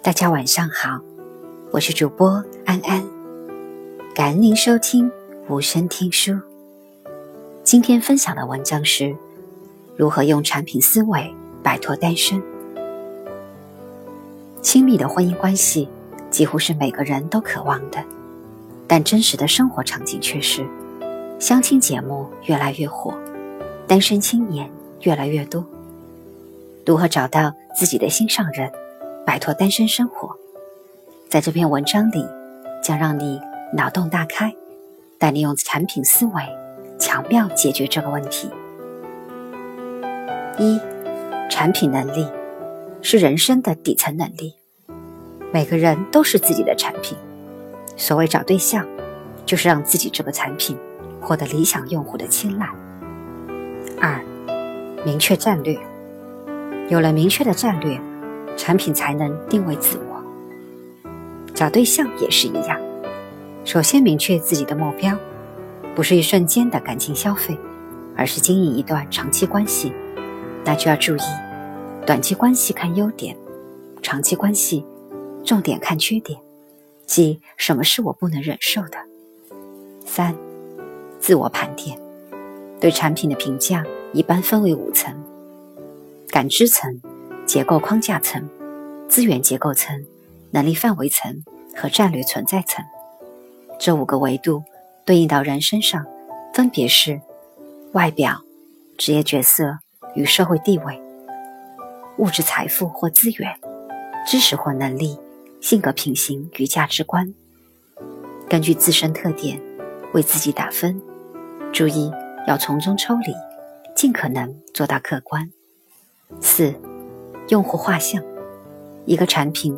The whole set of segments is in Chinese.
大家晚上好，我是主播安安，感恩您收听无声听书。今天分享的文章是如何用产品思维摆脱单身。亲密的婚姻关系几乎是每个人都渴望的，但真实的生活场景却是相亲节目越来越火，单身青年越来越多。如何找到自己的心上人？摆脱单身生活，在这篇文章里，将让你脑洞大开，带你用产品思维巧妙解决这个问题。一，产品能力是人生的底层能力，每个人都是自己的产品。所谓找对象，就是让自己这个产品获得理想用户的青睐。二，明确战略，有了明确的战略。产品才能定位自我，找对象也是一样。首先明确自己的目标，不是一瞬间的感情消费，而是经营一段长期关系。那就要注意，短期关系看优点，长期关系重点看缺点，即什么是我不能忍受的。三，自我盘点，对产品的评价一般分为五层：感知层。结构框架层、资源结构层、能力范围层和战略存在层，这五个维度对应到人身上，分别是外表、职业角色与社会地位、物质财富或资源、知识或能力、性格品行与价值观。根据自身特点为自己打分，注意要从中抽离，尽可能做到客观。四。用户画像，一个产品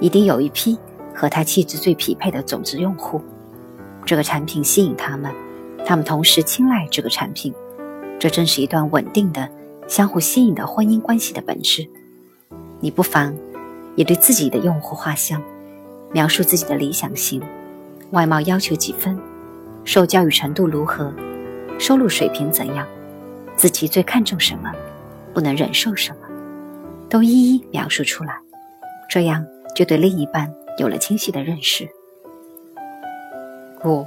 一定有一批和他气质最匹配的种子用户，这个产品吸引他们，他们同时青睐这个产品，这正是一段稳定的、相互吸引的婚姻关系的本质。你不妨也对自己的用户画像描述自己的理想型，外貌要求几分，受教育程度如何，收入水平怎样，自己最看重什么，不能忍受什么。都一一描述出来，这样就对另一半有了清晰的认识。五、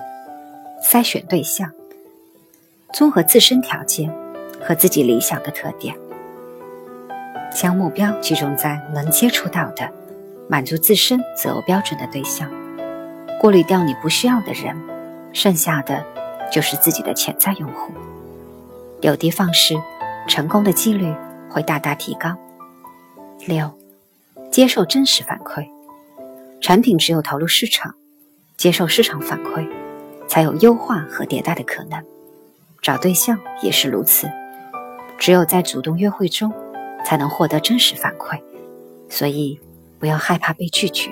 筛选对象，综合自身条件和自己理想的特点，将目标集中在能接触到的、满足自身择偶标准的对象，过滤掉你不需要的人，剩下的就是自己的潜在用户。有的放矢，成功的几率会大大提高。六，接受真实反馈。产品只有投入市场，接受市场反馈，才有优化和迭代的可能。找对象也是如此，只有在主动约会中，才能获得真实反馈。所以，不要害怕被拒绝，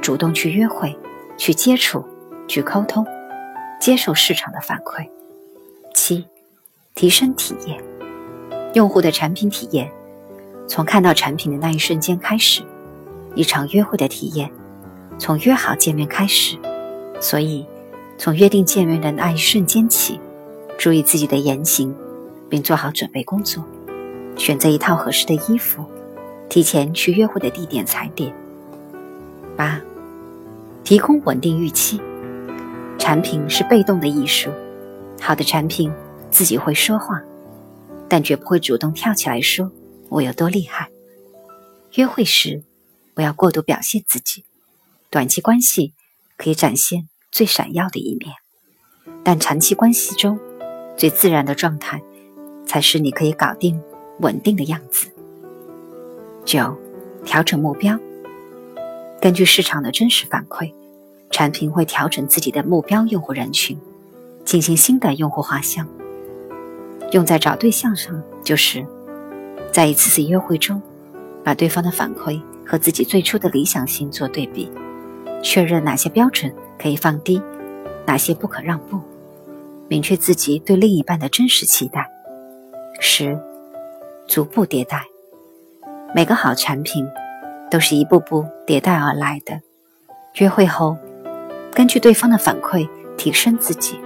主动去约会，去接触，去沟通，接受市场的反馈。七，提升体验，用户的产品体验。从看到产品的那一瞬间开始，一场约会的体验，从约好见面开始。所以，从约定见面的那一瞬间起，注意自己的言行，并做好准备工作，选择一套合适的衣服，提前去约会的地点踩点。八，提供稳定预期。产品是被动的艺术，好的产品自己会说话，但绝不会主动跳起来说。我有多厉害？约会时不要过度表现自己，短期关系可以展现最闪耀的一面，但长期关系中最自然的状态才是你可以搞定、稳定的样子。九，调整目标，根据市场的真实反馈，产品会调整自己的目标用户人群，进行新的用户画像，用在找对象上就是。在一次次约会中，把对方的反馈和自己最初的理想型做对比，确认哪些标准可以放低，哪些不可让步，明确自己对另一半的真实期待。十，逐步迭代。每个好产品都是一步步迭代而来的。约会后，根据对方的反馈提升自己，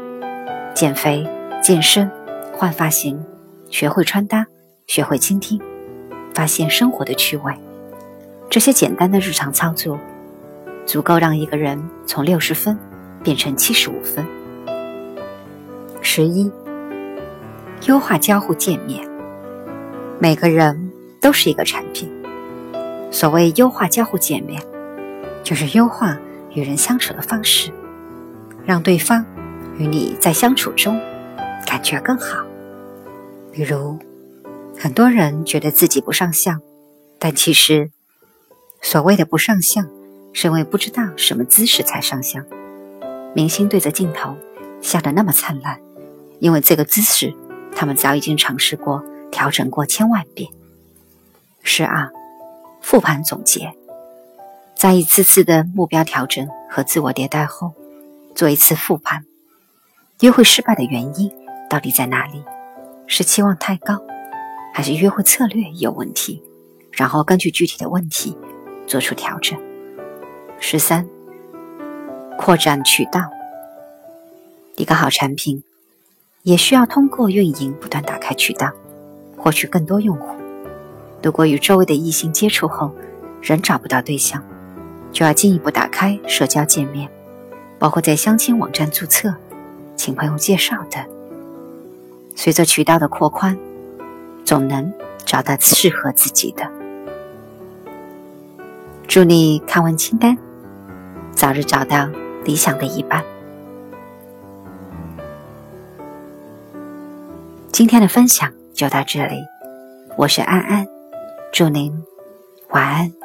减肥、健身、换发型、学会穿搭。学会倾听，发现生活的趣味。这些简单的日常操作，足够让一个人从六十分变成七十五分。十一，优化交互界面。每个人都是一个产品。所谓优化交互界面，就是优化与人相处的方式，让对方与你在相处中感觉更好。比如，很多人觉得自己不上相，但其实所谓的不上相，是因为不知道什么姿势才上相。明星对着镜头笑得那么灿烂，因为这个姿势，他们早已经尝试过。调整过千万遍。十二，复盘总结，在一次次的目标调整和自我迭代后，做一次复盘。约会失败的原因到底在哪里？是期望太高，还是约会策略有问题？然后根据具体的问题做出调整。十三，扩展渠道。一个好产品也需要通过运营不断打开渠道。获取更多用户。如果与周围的异性接触后仍找不到对象，就要进一步打开社交界面，包括在相亲网站注册、请朋友介绍等。随着渠道的扩宽，总能找到适合自己的。祝你看完清单，早日找到理想的一半。今天的分享。就到这里，我是安安，祝您晚安。